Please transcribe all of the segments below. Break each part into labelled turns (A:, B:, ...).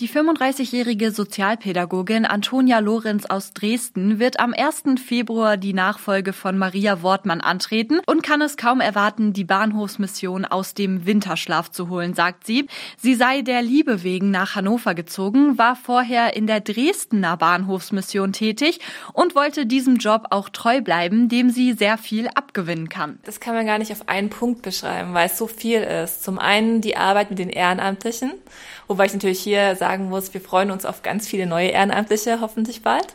A: Die 35-jährige Sozialpädagogin Antonia Lorenz aus Dresden wird am 1. Februar die Nachfolge von Maria Wortmann antreten und kann es kaum erwarten, die Bahnhofsmission aus dem Winterschlaf zu holen, sagt sie. Sie sei der Liebe wegen nach Hannover gezogen, war vorher in der Dresdner Bahnhofsmission tätig und wollte diesem Job auch treu bleiben, dem sie sehr viel abgewinnen kann.
B: Das kann man gar nicht auf einen Punkt beschreiben, weil es so viel ist. Zum einen die Arbeit mit den Ehrenamtlichen, wobei ich natürlich hier sage, sagen muss, wir freuen uns auf ganz viele neue Ehrenamtliche, hoffentlich bald.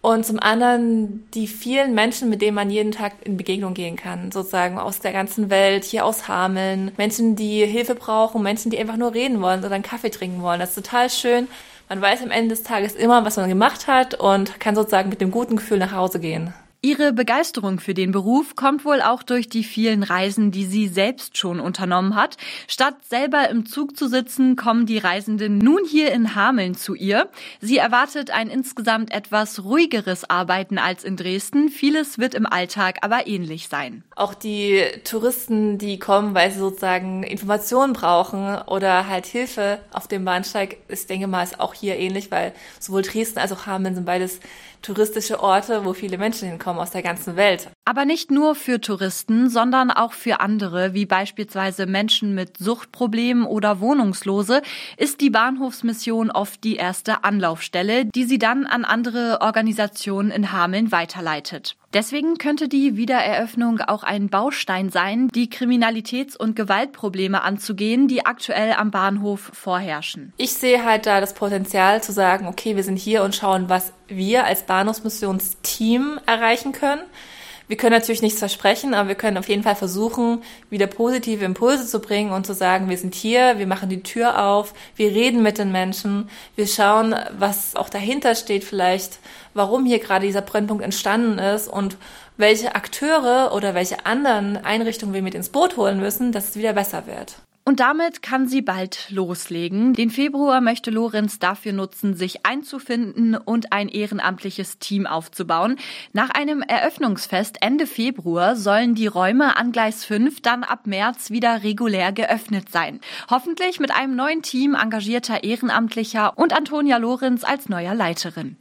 B: Und zum anderen die vielen Menschen, mit denen man jeden Tag in Begegnung gehen kann, sozusagen aus der ganzen Welt, hier aus Hameln, Menschen, die Hilfe brauchen, Menschen, die einfach nur reden wollen oder einen Kaffee trinken wollen. Das ist total schön. Man weiß am Ende des Tages immer, was man gemacht hat und kann sozusagen mit dem guten Gefühl nach Hause gehen.
A: Ihre Begeisterung für den Beruf kommt wohl auch durch die vielen Reisen, die sie selbst schon unternommen hat. Statt selber im Zug zu sitzen, kommen die Reisenden nun hier in Hameln zu ihr. Sie erwartet ein insgesamt etwas ruhigeres Arbeiten als in Dresden. Vieles wird im Alltag aber ähnlich sein.
B: Auch die Touristen, die kommen, weil sie sozusagen Informationen brauchen oder halt Hilfe auf dem Bahnsteig, ich denke mal, ist auch hier ähnlich, weil sowohl Dresden als auch Hameln sind beides touristische Orte, wo viele Menschen hinkommen aus der ganzen Welt.
A: Aber nicht nur für Touristen, sondern auch für andere, wie beispielsweise Menschen mit Suchtproblemen oder Wohnungslose, ist die Bahnhofsmission oft die erste Anlaufstelle, die sie dann an andere Organisationen in Hameln weiterleitet. Deswegen könnte die Wiedereröffnung auch ein Baustein sein, die Kriminalitäts- und Gewaltprobleme anzugehen, die aktuell am Bahnhof vorherrschen.
B: Ich sehe halt da das Potenzial zu sagen, okay, wir sind hier und schauen, was wir als Bahnhofsmissionsteam erreichen können. Wir können natürlich nichts versprechen, aber wir können auf jeden Fall versuchen, wieder positive Impulse zu bringen und zu sagen, wir sind hier, wir machen die Tür auf, wir reden mit den Menschen, wir schauen, was auch dahinter steht vielleicht, warum hier gerade dieser Brennpunkt entstanden ist und welche Akteure oder welche anderen Einrichtungen wir mit ins Boot holen müssen, dass es wieder besser wird.
A: Und damit kann sie bald loslegen. Den Februar möchte Lorenz dafür nutzen, sich einzufinden und ein ehrenamtliches Team aufzubauen. Nach einem Eröffnungsfest Ende Februar sollen die Räume an Gleis 5 dann ab März wieder regulär geöffnet sein. Hoffentlich mit einem neuen Team engagierter Ehrenamtlicher und Antonia Lorenz als neuer Leiterin.